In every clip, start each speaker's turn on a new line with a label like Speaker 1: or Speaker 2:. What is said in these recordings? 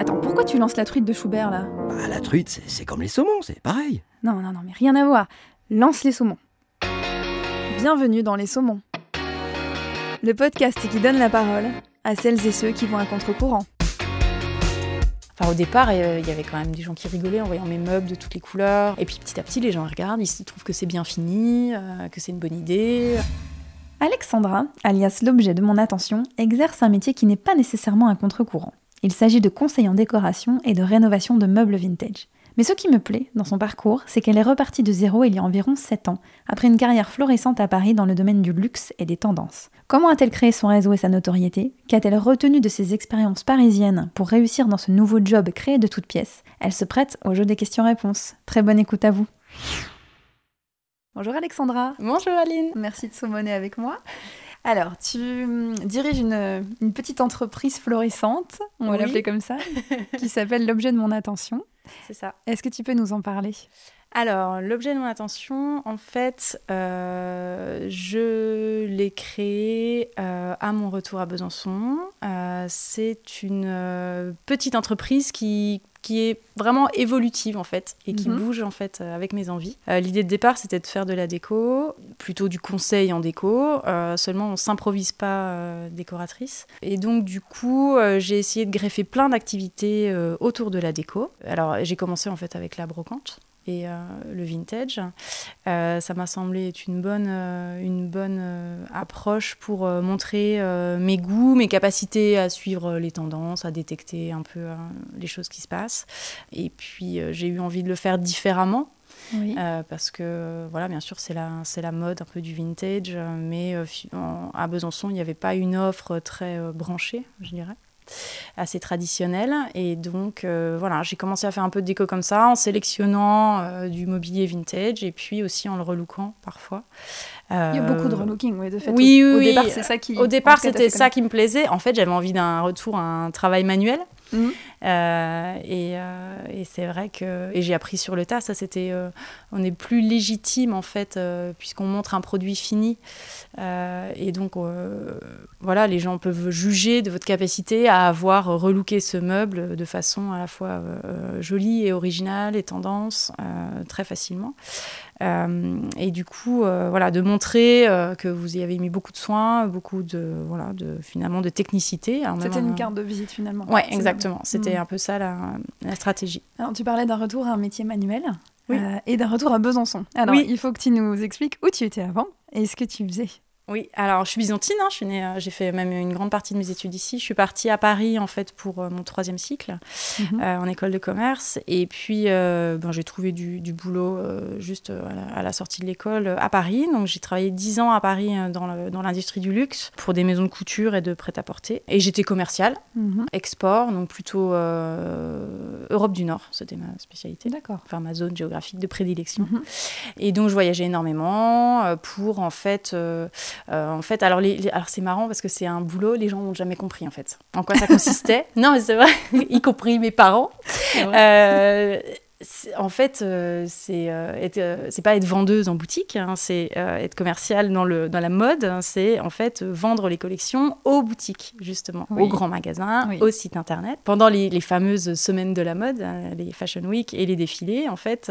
Speaker 1: Attends, pourquoi tu lances la truite de Schubert là?
Speaker 2: Bah, la truite, c'est comme les saumons, c'est pareil.
Speaker 1: Non, non, non, mais rien à voir. Lance les saumons. Bienvenue dans Les Saumons. Le podcast qui donne la parole à celles et ceux qui vont à contre-courant.
Speaker 3: Enfin, au départ, euh, il y avait quand même des gens qui rigolaient en voyant mes meubles de toutes les couleurs. Et puis petit à petit, les gens regardent, ils se trouvent que c'est bien fini, euh, que c'est une bonne idée.
Speaker 1: Alexandra, alias l'objet de mon attention, exerce un métier qui n'est pas nécessairement un contre-courant. Il s'agit de conseil en décoration et de rénovation de meubles vintage. Mais ce qui me plaît dans son parcours, c'est qu'elle est repartie de zéro il y a environ 7 ans, après une carrière florissante à Paris dans le domaine du luxe et des tendances. Comment a-t-elle créé son réseau et sa notoriété? Qu'a-t-elle retenu de ses expériences parisiennes pour réussir dans ce nouveau job créé de toutes pièces? Elle se prête au jeu des questions-réponses. Très bonne écoute à vous. Bonjour Alexandra.
Speaker 3: Bonjour Aline.
Speaker 1: Merci de saumonner avec moi. Alors, tu hum, diriges une, une petite entreprise florissante, on va l'appeler comme ça, qui s'appelle l'objet de mon attention.
Speaker 3: C'est ça.
Speaker 1: Est-ce que tu peux nous en parler?
Speaker 3: Alors, l'objet de mon attention, en fait, euh, je l'ai créé euh, à mon retour à Besançon. Euh, c'est une petite entreprise qui, qui est vraiment évolutive, en fait, et qui
Speaker 1: Mhm.
Speaker 3: bouge, en fait, avec mes envies. Euh, L'idée de départ, c'était de faire de la déco, plutôt du conseil en déco. Euh, seulement, on s'improvise pas euh, décoratrice. Et donc, du coup, j'ai essayé de greffer plein d'activités autour de la déco. Alors, j'ai commencé, en fait, avec la brocante et euh, le vintage. Euh, ça m'a semblé être une bonne, euh, une bonne approche pour montrer mes goûts, mes capacités à suivre les tendances, à détecter un peu les choses qui se passent. Et puis j'ai eu envie de le faire différemment.
Speaker 1: Oui.
Speaker 3: Euh, parce que, voilà, bien sûr, c'est la, c'est la mode un peu du vintage, mais euh, en- à Besançon, il n'y avait pas une offre très euh, branchée, je dirais, assez traditionnelle. Et donc, euh, voilà, j'ai commencé à faire un peu de déco comme ça, en sélectionnant euh, du mobilier vintage et puis aussi en le relookant parfois.
Speaker 1: Il y a
Speaker 3: Euh,
Speaker 1: beaucoup de relooking, oui, de fait.
Speaker 3: oui,
Speaker 1: au, au
Speaker 3: oui,
Speaker 1: départ,
Speaker 3: oui.
Speaker 1: c'est ça qui.
Speaker 3: Au départ, c'était ça qui me plaisait. En fait, j'avais envie d'un retour à un travail manuel.
Speaker 1: Mhm.
Speaker 3: Euh, et euh, et c'est vrai que et j'ai appris sur le tas. Ça, c'était euh, on est plus légitime en fait puisqu'on montre un produit fini. Et donc voilà, les gens peuvent juger de votre capacité à avoir relooké ce meuble de façon à la fois jolie et originale et tendance très facilement. Euh, et du coup, euh, voilà, de montrer euh, que vous y avez mis beaucoup de soins, beaucoup de voilà, de finalement de technicité. Même
Speaker 1: C'était
Speaker 3: un-
Speaker 1: une carte de visite finalement.
Speaker 3: Ouais, exactement. C'était
Speaker 1: Mhm.
Speaker 3: un peu ça la, la stratégie.
Speaker 1: Alors, tu parlais d'un retour à un métier manuel
Speaker 3: Oui.
Speaker 1: euh, et d'un retour à Besançon. Alors,
Speaker 3: Oui.
Speaker 1: il faut que tu nous expliques où tu étais avant et ce que tu faisais.
Speaker 3: Oui, alors je suis byzantine, hein, je suis née, euh, j'ai fait même une grande partie de mes études ici. Je suis partie à Paris en fait pour euh, mon troisième cycle
Speaker 1: Mhm.
Speaker 3: euh, en école de commerce. Et puis euh, ben, j'ai trouvé du, du boulot euh, juste à la, à la sortie de l'école euh, à Paris. Donc j'ai travaillé dix ans à Paris euh, dans le- dans l'industrie du luxe pour des maisons de couture et de prêt-à-porter. Et j'étais commerciale,
Speaker 1: Mhm.
Speaker 3: export, donc plutôt euh, Europe du Nord, c'était ma spécialité.
Speaker 1: D'accord.
Speaker 3: Enfin, ma zone géographique de prédilection.
Speaker 1: Mhm.
Speaker 3: Et donc, je voyageais énormément pour, en fait, en fait, alors, les, les- alors c'est marrant parce que c'est un boulot, les gens n'ont jamais compris, en fait, en quoi ça consistait? non, mais c'est vrai, y compris mes parents. En fait, euh, c'est euh, euh, c'est pas être vendeuse en boutique, hein, c'est euh, être commerciale dans, le, dans la mode, hein, c'est en fait vendre les collections aux boutiques, justement,
Speaker 1: Oui.
Speaker 3: aux grands magasins,
Speaker 1: Oui.
Speaker 3: aux sites internet. Pendant les, les fameuses semaines de la mode, euh, les Fashion Week et les défilés, en fait,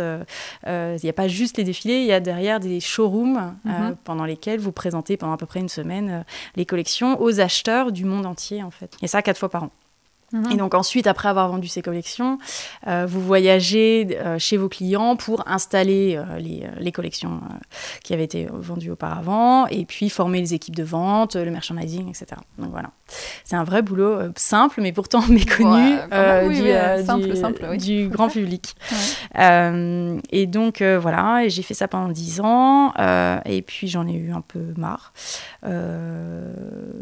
Speaker 3: il n'y a pas juste les défilés, il y a derrière des showrooms
Speaker 1: Mhm.
Speaker 3: pendant lesquels vous présentez pendant à peu près une semaine les collections aux acheteurs du monde entier, en fait. Et ça, quatre fois par an.
Speaker 1: Mhm.
Speaker 3: Et donc ensuite, après avoir vendu ces collections, euh, vous voyagez euh, chez vos clients pour installer euh, les, euh, les collections euh, qui avaient été vendues auparavant, et puis former les équipes de vente, le merchandising, etc. Donc voilà, c'est un vrai boulot euh, simple, mais pourtant méconnu
Speaker 1: Ouais, oui,
Speaker 3: du,
Speaker 1: oui, simple,
Speaker 3: du-
Speaker 1: simple, oui.
Speaker 3: du grand public.
Speaker 1: Ouais.
Speaker 3: Euh, et donc euh, voilà, et j'ai fait ça pendant dix ans, et puis j'en ai eu un peu marre.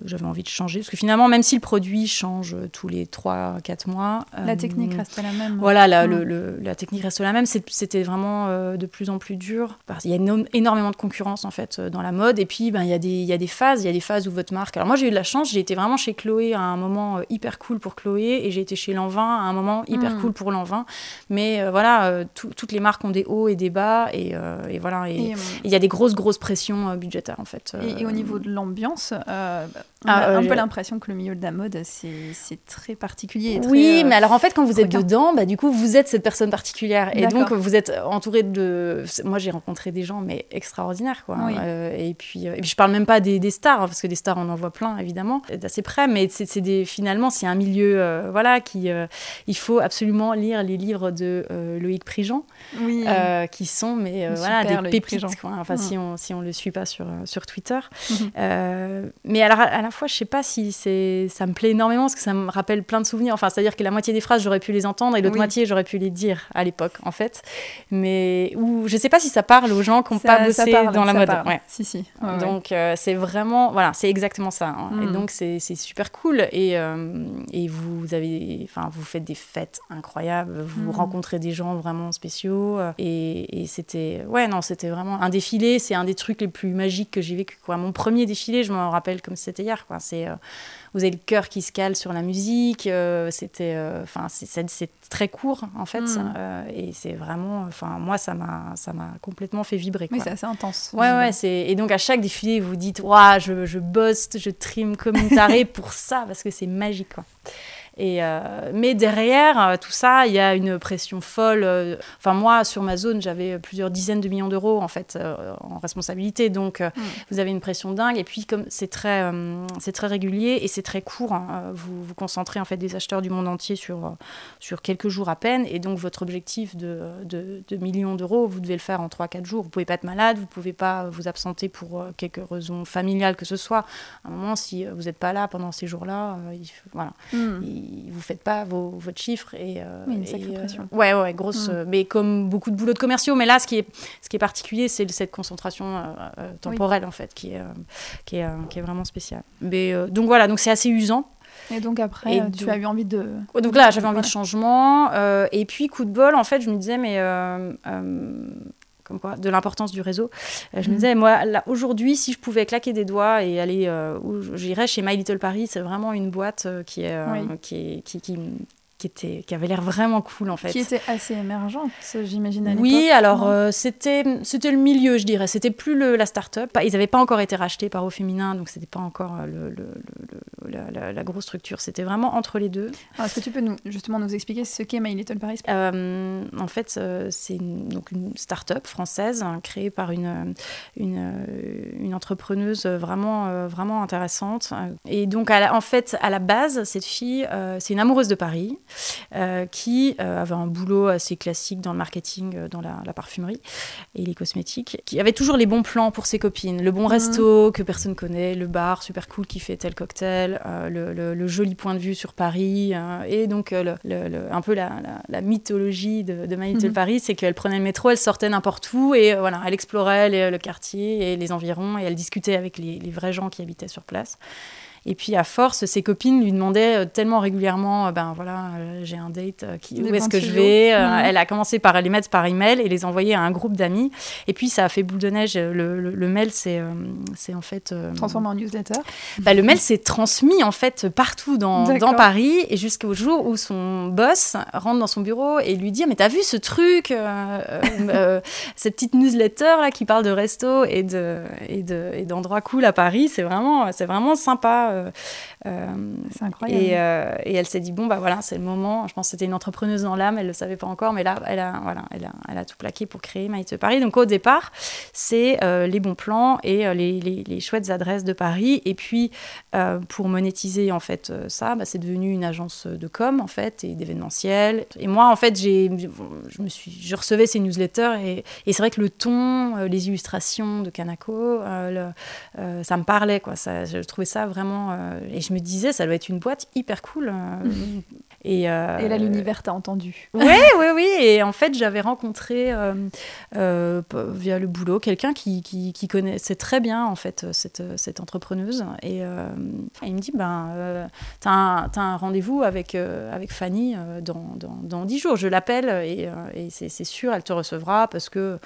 Speaker 3: J'avais envie de changer, parce que finalement, même si le produit change tous les 3-4 mois.
Speaker 1: La technique reste la même.
Speaker 3: Voilà, la, le, la technique reste la même. C'était vraiment de plus en plus dur. Il y a énormément de concurrence en fait dans la mode. Et puis, ben, il, y a des, il y a des phases. Il y a des phases où votre marque. Alors moi, j'ai eu de la chance. J'ai été vraiment chez Chloé à un moment hyper cool pour Chloé. Et j'ai été chez Lanvin à un moment hyper cool pour Lanvin. Mais voilà, toutes les marques ont des hauts et des bas. Et, et voilà. Et il y a des grosses, grosses pressions budgétaires en fait.
Speaker 1: Et, au niveau de l'ambiance, euh, on a ah, un peu l'impression que le milieu de la mode, c'est très particulier.
Speaker 3: oui, mais alors en fait, quand vous êtes dedans, bah, du coup, vous êtes cette personne particulière. Et donc, vous êtes entouré de. Moi, j'ai rencontré des gens, mais extraordinaires, quoi. Euh, et, puis, euh, et puis, je parle même pas des, stars, hein, parce que des stars, on en voit plein, évidemment, d'assez près. Mais c'est des... finalement, c'est un milieu, voilà, qui. il faut absolument lire les livres de Loïc Prigent, qui sont, mais voilà, des pépites, quoi. Enfin, si, on, si on le suit pas sur, sur Twitter. Mhm. mais alors, à la fois, je sais pas si c'est, ça me plaît énormément parce que ça me rappelle plein de souvenirs. Enfin, c'est-à-dire que la moitié des phrases, j'aurais pu les entendre et l'autre moitié, j'aurais pu les dire à l'époque, en fait. Mais ou je sais pas si ça parle aux gens qui n'ont pas bossé dans la mode. Ouais.
Speaker 1: Si, si.
Speaker 3: donc, euh, c'est vraiment, voilà, c'est exactement ça. Hein. Et hmm. donc, c'est, super cool. Et, euh, et vous avez, enfin, vous faites des fêtes incroyables. Vous hmm. rencontrez des gens vraiment spéciaux. Et, et c'était, ouais, non, c'était vraiment un défilé. C'est un des trucs les plus magiques que j'ai vécu. Quoi. Mon premier défilé, je me rappelle comme c'était hier. C'est, euh, vous avez le cœur qui se cale sur la musique. Euh, c'était, enfin, c'est très court en fait, mm. et c'est vraiment, enfin, moi ça m'a, ça m'a complètement fait vibrer.
Speaker 1: Oui, c'est assez intense.
Speaker 3: Ouais, ouais. C'est et donc à chaque défilé, vous dites, waouh, je, je bosse, je trim comme une tarée pour ça parce que c'est magique. Et, euh, mais derrière euh, tout ça, il y a une pression folle. Euh, enfin, moi, sur ma zone, j'avais plusieurs dizaines de millions d'euros en fait en responsabilité. Donc, mm. vous avez une pression dingue. Et puis, comme c'est très, c'est très régulier et c'est très court, hein, vous vous concentrez en fait des acheteurs du monde entier sur, sur quelques jours à peine. Et donc, votre objectif de, de, millions d'euros, vous devez le faire en 3-4 jours. Vous pouvez pas être malade, vous pouvez pas vous absenter pour quelque raison familiale que ce soit. À un moment, si vous n'êtes pas là pendant ces jours-là, voilà. Mm vous faites pas vos, votre chiffre et,
Speaker 1: euh, une sacrée euh, pression.
Speaker 3: ouais ouais grosse mm. euh, mais comme beaucoup de boulots de commerciaux mais là ce qui est ce qui est particulier c'est cette concentration temporelle en fait qui est qui est, qui est vraiment spéciale mais donc voilà donc c'est assez usant
Speaker 1: et donc après, tu as eu envie de...
Speaker 3: Donc là, j'avais envie de changement. et puis, coup de bol, en fait, je me disais, mais comme quoi, de l'importance du réseau. Euh, je me mhm. disais, moi, aujourd'hui, si je pouvais claquer des doigts et aller euh, où j'irais chez My Little Paris, c'est vraiment une boîte euh, qui, est, qui, qui, qui, qui, était, qui avait l'air vraiment cool en fait.
Speaker 1: Qui était assez émergente, j'imagine à
Speaker 3: Oui, alors euh, c'était c'était le milieu, je dirais. C'était plus le, la start-up. Ils n'avaient pas encore été rachetés par Au Féminin, donc c'était pas encore euh, le, le, la, grosse structure. C'était vraiment entre les deux.
Speaker 1: Est-ce que tu peux nous, justement nous expliquer ce qu'est My Little Paris
Speaker 3: euh, En fait, c'est une, donc une start-up française hein, créée par une, une, une, entrepreneuse vraiment, vraiment intéressante. Et donc, en fait, à la base, cette fille, c'est une amoureuse de Paris. Euh, qui euh, avait un boulot assez classique dans le marketing, euh, dans la, parfumerie et les cosmétiques, qui avait toujours les bons plans pour ses copines, le bon mhm. resto que personne connaît, le bar super cool qui fait tel cocktail, le, joli point de vue sur Paris, et donc un peu la, mythologie de, de My mhm. Paris, c'est qu'elle prenait le métro, elle sortait n'importe où et voilà, elle explorait le quartier et les environs et elle discutait avec les vrais gens qui habitaient sur place. Et puis à force, ses copines lui demandaient euh, tellement régulièrement, euh, ben voilà, euh, j'ai un date, qui, où est-ce que je vais mhm. Elle a commencé par les mettre par email et les envoyer à un groupe d'amis. Et puis ça a fait boule de neige. Le, mail, c'est c'est en fait
Speaker 1: transformé en newsletter.
Speaker 3: Bah, le mail s'est transmis en fait partout dans, dans Paris et jusqu'au jour où son boss rentre dans son bureau et lui dit mais t'as vu ce truc, cette petite newsletter là qui parle de resto et de et de et d'endroits cool à Paris, c'est vraiment c'est vraiment sympa. Euh,
Speaker 1: c'est incroyable.
Speaker 3: Euh, et, elle s'est dit bon bah voilà c'est le moment. Je pense que c'était une entrepreneuse dans l'âme, elle le savait pas encore, mais là elle a voilà elle a, elle a tout plaqué pour créer Maïte Paris. Donc au départ c'est les bons plans et les, les, chouettes adresses de Paris. Et puis pour monétiser en fait ça, bah, c'est devenu une agence de com en fait et d'événementiel. Et moi en fait j'ai je me suis je recevais ces newsletters et, et c'est vrai que le ton, les illustrations de Kanako, ça me parlait quoi. Ça, je trouvais ça vraiment euh, et je me disais, ça doit être une boîte hyper cool. Euh. Et,
Speaker 1: et là, l'univers t'a entendu.
Speaker 3: Oui, oui, oui. Et en fait, j'avais rencontré via le boulot quelqu'un qui, qui, qui, connaissait très bien en fait cette, cette entrepreneuse. Et il me dit, ben, t'as un, rendez-vous avec, avec Fanny dans, dans, dans 10 jours. Je l'appelle et, et c'est sûr, elle te recevra parce que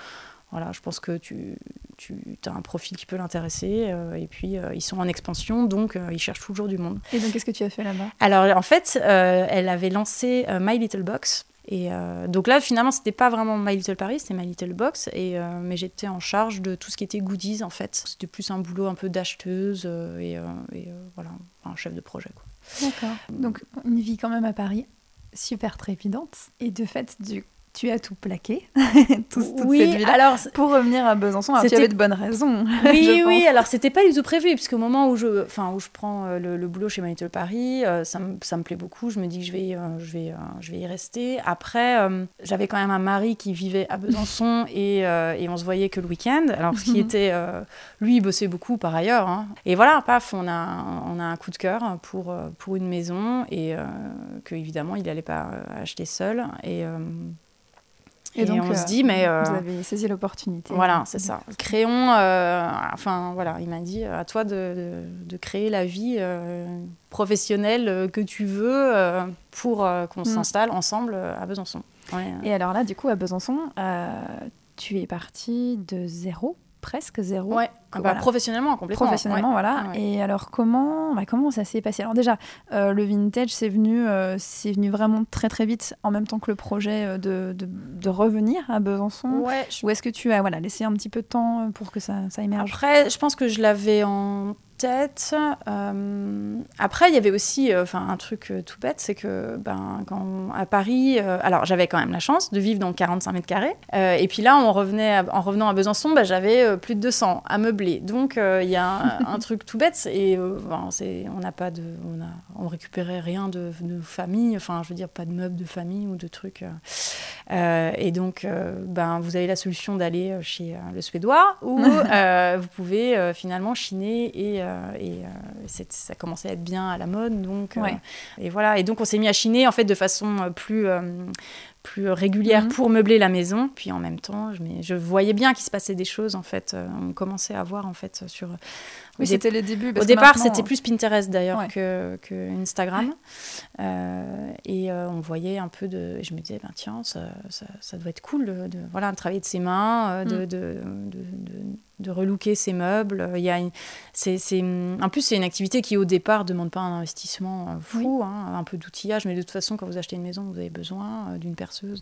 Speaker 3: voilà, je pense que tu, tu as un profil qui peut l'intéresser. Euh, et puis, euh, ils sont en expansion, donc euh, ils cherchent toujours du monde.
Speaker 1: Et donc, qu'est-ce que tu as fait là-bas?
Speaker 3: Alors, en fait, elle avait lancé My Little Box. Et donc là, finalement, c'était pas vraiment My Little Paris, c'était My Little Box. Et, mais j'étais en charge de tout ce qui était goodies, en fait. C'était plus un boulot un peu d'acheteuse et, et voilà, un chef de projet.
Speaker 1: D'accord. Donc, une vie quand même à Paris, super trépidante. Et de fait, du tu as tout plaqué, tout, toute
Speaker 3: oui,
Speaker 1: cette alors pour revenir à Besançon. Alors, tu avais de bonnes raisons.
Speaker 3: Oui, oui. Alors c'était pas du tout prévu, puisque au moment où je, enfin où je prends euh, le, boulot chez Manitoul Paris, euh, ça, me, ça, me plaît beaucoup. Je me dis que je vais, euh, je vais, je vais y rester. Après, j'avais quand même un mari qui vivait à Besançon et, et on se voyait que le week-end. Alors ce qui était, lui, il bossait beaucoup par ailleurs. Hein. Et voilà, paf, on a, on a un coup de cœur pour pour une maison et que évidemment il n'allait pas acheter seul et et, donc, on se euh, dit, mais.
Speaker 1: Euh, vous avez saisi l'opportunité.
Speaker 3: Voilà, c'est ça. Créons. Euh, enfin, voilà, il m'a dit à toi de, de, créer la vie professionnelle que tu veux pour qu'on mm. s'installe ensemble à Besançon.
Speaker 1: Et alors là, du coup, à Besançon, tu es parti de zéro presque zéro.
Speaker 3: Ouais, ah bah, professionnellement, complètement.
Speaker 1: Professionnellement, voilà. Et alors, comment, bah, comment ça s'est passé? Alors, déjà, euh, le vintage, c'est venu, euh, c'est venu vraiment très, très vite, en même temps que le projet euh, de, de, de revenir à Besançon.
Speaker 3: Ouais.
Speaker 1: Ou est-ce que tu as voilà, laissé un petit peu de temps pour que ça, ça émerge?
Speaker 3: Après, je pense que je l'avais en tête. Euh, après, il y avait aussi euh, enfin un truc euh, tout bête, c'est que ben, quand, à Paris, alors j'avais quand même la chance de vivre dans 45 mètres carrés. et puis là, on revenait en revenant à Besançon, ben, j'avais plus de 200 à meubler. Donc il y a un, truc tout bête. Et ben, on n'a pas de. On, a, on récupérait rien de, de, famille, enfin, je veux dire, pas de meubles de famille ou de trucs. et donc, ben, vous avez la solution d'aller chez le Suédois où vous pouvez finalement chiner et euh, et euh, ça commençait à être bien à la mode. Donc, euh, et voilà. Et donc, on s'est mis à chiner en fait de façon plus plus régulière mhm. pour meubler la maison. Puis en même temps, je, je voyais bien qu'il se passait des choses en fait. On commençait à voir en fait sur
Speaker 1: oui, c'était les débuts.
Speaker 3: Au départ, c'était plus Pinterest d'ailleurs que, que, Instagram. Euh, et euh, on voyait un peu de. Je me disais, ben, tiens, ça, ça, doit être cool de, de, voilà, de travailler de ses mains, euh, de, mm. de, de, relooker ses meubles. Il y a c'est, c'est... En plus, c'est une activité qui, au départ, ne demande pas un investissement fou, hein, un peu d'outillage. Mais de toute façon, quand vous achetez une maison, vous avez besoin d'une perceuse,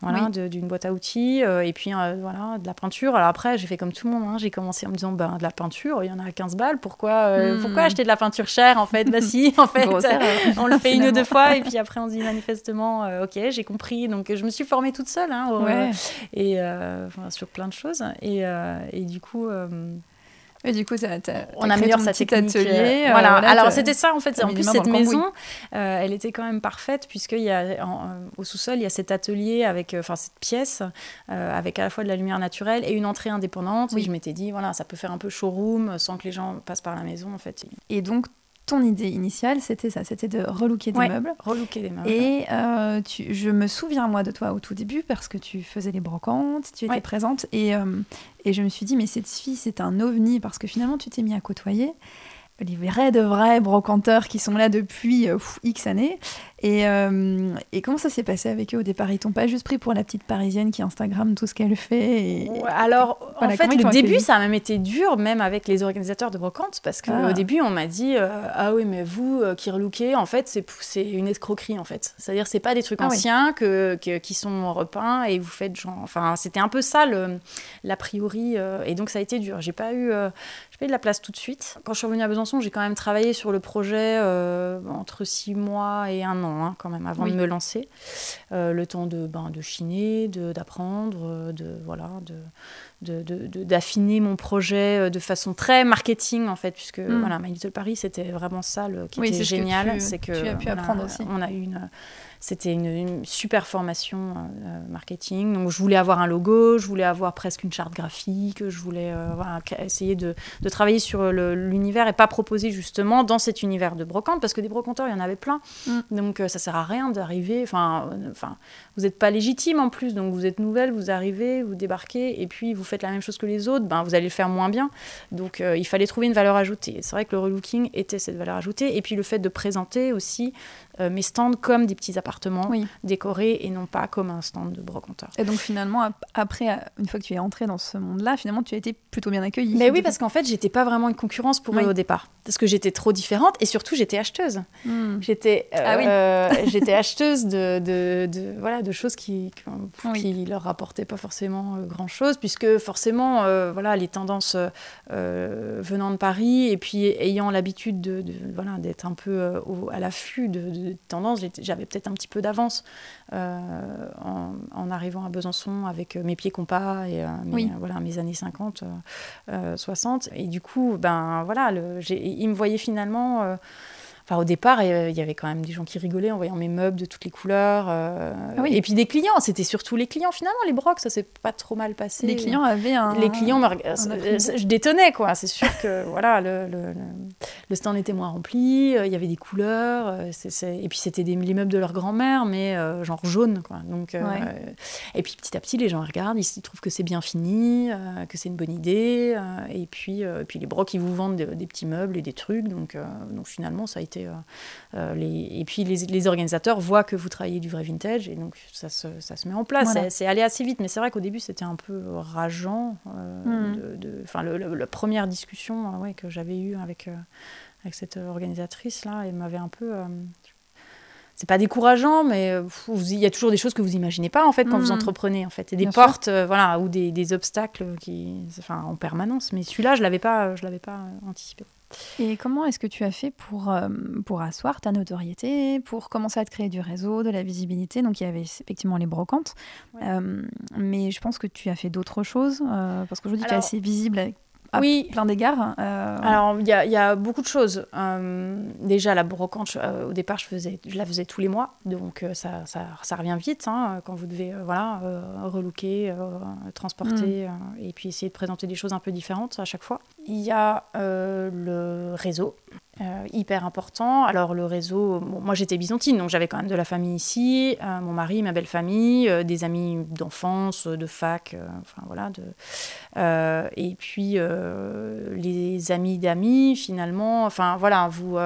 Speaker 3: voilà, d'une boîte à outils, et puis voilà, de la peinture. Alors après, j'ai fait comme tout le monde. Hein. J'ai commencé en me disant, ben, de la peinture, il y en a 15 balles, pourquoi, euh, hmm. pourquoi acheter de la peinture chère en fait? Bah si, en fait, on le fait une ou deux fois et puis après on se dit manifestement, euh, ok, j'ai compris. Donc je me suis formée toute seule hein, et euh, sur plein de choses. Et, et du coup.
Speaker 1: Et du coup,
Speaker 3: on améliore sa
Speaker 1: petit atelier.
Speaker 3: voilà. Alors c'était ça en fait. En plus cette maison, elle était quand même parfaite puisqu'il y a au sous-sol il y a cet atelier avec, enfin cette pièce avec à la fois de la lumière naturelle et une entrée indépendante. Et je m'étais dit voilà, ça peut faire un peu showroom sans que les gens passent par la maison en fait.
Speaker 1: Et donc ton idée initiale, c'était ça, c'était de relooker des meubles.
Speaker 3: Relooker des meubles.
Speaker 1: Et euh, tu, je me souviens, moi, de toi au tout début, parce que tu faisais les brocantes, tu étais présente, et, euh, et je me suis dit, mais cette fille, c'est un ovni, parce que finalement, tu t'es mis à côtoyer les vrais de vrais brocanteurs qui sont là depuis euh, X années. Et, euh, et, comment ça s'est passé avec eux au départ? Ils t'ont pas juste pris pour la petite parisienne qui Instagram tout ce qu'elle fait
Speaker 3: Alors, en fait, le début, ça a même été dur, même avec les organisateurs de brocantes, parce qu'au ah. début, on m'a dit euh, Ah oui, mais vous qui relookez, en fait, c'est une escroquerie, en fait. C'est-à-dire, c'est pas des trucs ah anciens que, qui sont repeints et vous faites genre. Enfin, c'était un peu ça, l'a priori. et donc, ça a été dur. J'ai pas eu de la place tout de suite. Quand je suis revenue à Besançon, j'ai quand même travaillé sur le projet euh, entre six mois et un an, hein, quand même, avant de me lancer. Euh, le temps de, ben, de chiner, d'apprendre, de, voilà, de, d'affiner mon projet euh, de façon très marketing en fait puisque mm. voilà My Little Paris c'était vraiment ça le, qui était génial
Speaker 1: c'est que, tu as pu apprendre aussi
Speaker 3: on a eu une c'était une, super formation euh, marketing. Donc, je voulais avoir un logo, je voulais avoir presque une charte graphique, je voulais euh, essayer de, travailler sur l'univers et pas proposer justement dans cet univers de brocante, parce que des brocanteurs, il y en avait plein.
Speaker 1: Mm.
Speaker 3: Donc euh, ça sert à rien d'arriver. Enfin, euh, enfin, vous n'êtes pas légitime en plus, donc vous êtes nouvelle, vous arrivez, vous débarquez, et puis vous faites la même chose que les autres, ben vous allez le faire moins bien. Donc euh, il fallait trouver une valeur ajoutée. C'est vrai que le relooking était cette valeur ajoutée, et puis le fait de présenter aussi euh, mes stands comme des petits appartements
Speaker 1: Oui.
Speaker 3: décorés et non pas comme un stand de brocanteur.
Speaker 1: Et donc finalement, ap- après, euh, une fois que tu es entrée dans ce monde-là, finalement, tu as été plutôt bien accueillie.
Speaker 3: Mais oui, parce qu'en fait, j'étais pas vraiment une concurrence pour
Speaker 1: Oui.
Speaker 3: eux au départ. Parce que j'étais trop différente et surtout, j'étais acheteuse.
Speaker 1: Hmm.
Speaker 3: J'étais euh,
Speaker 1: Ah oui.
Speaker 3: j'étais acheteuse de, de, de- voilà, de choses qui qui, leur rapportaient pas forcément grand-chose, puisque forcément, euh, voilà, les tendances venant de Paris et puis ayant l'habitude de, de- voilà, d'être un peu au- à l'affût de, de tendances, j'étais- j'avais peut-être un petit peu d'avance euh, en, en arrivant à Besançon avec euh, mes pieds compas et euh, mes,
Speaker 1: Oui.
Speaker 3: voilà, mes années 50, euh, euh, 60. Et du coup, ben, voilà, le, ils me voyaient finalement... Enfin, au départ, il y avait quand même des gens qui rigolaient en voyant mes meubles de toutes les couleurs. euh,
Speaker 1: Ah oui.
Speaker 3: Et puis des clients, c'était surtout les clients. Finalement, les brocs, ça s'est pas trop mal passé.
Speaker 1: Les clients avaient un.
Speaker 3: Les clients, me
Speaker 1: un
Speaker 3: euh, je détonnais quoi. C'est sûr que voilà, le, le, le- le stand était moins rempli. euh, Il y avait des couleurs. Et puis c'était des les meubles de leur grand-mère, mais euh, genre jaune quoi. Donc euh,
Speaker 1: Ouais.
Speaker 3: et puis petit à petit, les gens regardent, ils, trouvent que c'est bien fini, que c'est une bonne idée. et puis et puis les brocs, ils vous vendent des, des petits meubles et des trucs. Donc donc finalement, ça a été. Euh, euh, les... Et puis les, les organisateurs voient que vous travaillez du vrai vintage et donc ça se, ça se met en place.
Speaker 1: Voilà.
Speaker 3: C'est- allé assez vite, mais c'est vrai qu'au début c'était un peu rageant. euh,
Speaker 1: Mm.
Speaker 3: de- de- Enfin, le- le- la première discussion ouais, que j'avais eue avec, avec cette organisatrice là, elle m'avait un peu. c'est pas décourageant, mais il y a toujours des choses que vous imaginez pas en fait quand vous entreprenez en fait, et des
Speaker 1: Bien
Speaker 3: portes, euh, voilà, ou des, des obstacles qui, enfin, en permanence. Mais celui-là, je l'avais pas, je l'avais pas anticipé.
Speaker 1: Et comment est-ce que tu as fait pour, euh, pour asseoir ta notoriété, pour commencer à te créer du réseau, de la visibilité? Donc il y avait effectivement les brocantes,
Speaker 3: Ouais.
Speaker 1: Euh, mais je pense que tu as fait d'autres choses, euh, parce qu'aujourd'hui tu es assez visible à
Speaker 3: oui.
Speaker 1: plein d'égards. euh,
Speaker 3: Alors, il y, a- il y a beaucoup de choses. Euh, déjà, la brocante, euh, au départ, je, faisais, je la faisais tous les mois. Donc, ça, ça, ça revient vite hein, quand vous devez voilà, relooker, transporter, euh, et puis essayer de présenter des choses un peu différentes à chaque fois. Il y a le réseau. Euh, hyper important. Alors le réseau, moi j'étais byzantine, donc j'avais quand même de la famille ici, euh, mon mari, ma belle famille, euh, des amis d'enfance, de fac, enfin voilà, de, et puis les amis d'amis finalement. Enfin voilà, vous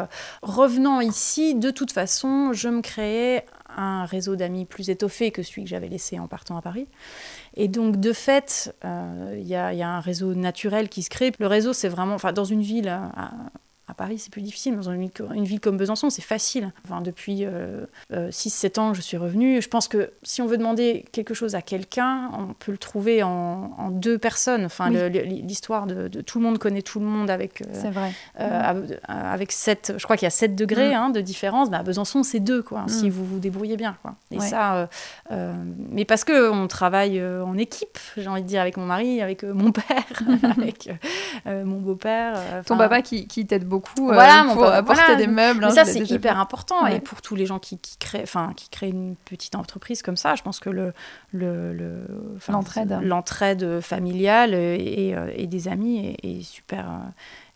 Speaker 3: revenant ici, de toute façon, je me créais un réseau d'amis plus étoffé que celui que j'avais laissé en partant à Paris. Et donc, de fait, il y, y a un réseau naturel qui se crée. Le réseau, c'est vraiment, enfin, dans une ville, à Paris, c'est plus difficile. Dans une, ville co- une ville comme Besançon, c'est facile. Enfin, depuis euh, euh, 6-7 ans je suis revenue, je pense que si on veut demander quelque chose à quelqu'un, on peut le trouver en, en deux personnes. Enfin,
Speaker 1: Oui.
Speaker 3: l'histoire de, de tout le monde connaît tout le monde avec. euh,
Speaker 1: C'est vrai.
Speaker 3: euh, à- avec 7, je crois qu'il y a 7 degrés
Speaker 1: Mm.
Speaker 3: hein, de différence, bah, à Besançon c'est 2, quoi,
Speaker 1: Mm.
Speaker 3: si vous vous débrouillez bien. Quoi. Et
Speaker 1: Ouais.
Speaker 3: ça, euh, euh, mais parce qu'on travaille euh, en équipe, j'ai envie de dire, avec mon mari, avec euh, mon père, avec euh, euh, mon beau-père. euh,
Speaker 1: Ton papa qui, qui t'aide beaucoup euh,
Speaker 3: Voilà,
Speaker 1: pour
Speaker 3: papa,
Speaker 1: apporter
Speaker 3: voilà.
Speaker 1: des meubles.
Speaker 3: mais
Speaker 1: hein,
Speaker 3: ça, c'est hyper
Speaker 1: vu.
Speaker 3: important.
Speaker 1: Ouais.
Speaker 3: Et pour tous les gens qui, qui, créent, enfin, qui créent une petite entreprise comme ça, je pense que le, le, le- enfin,
Speaker 1: L'entraide.
Speaker 3: familiale et, et, euh, et des amis est, est super, euh,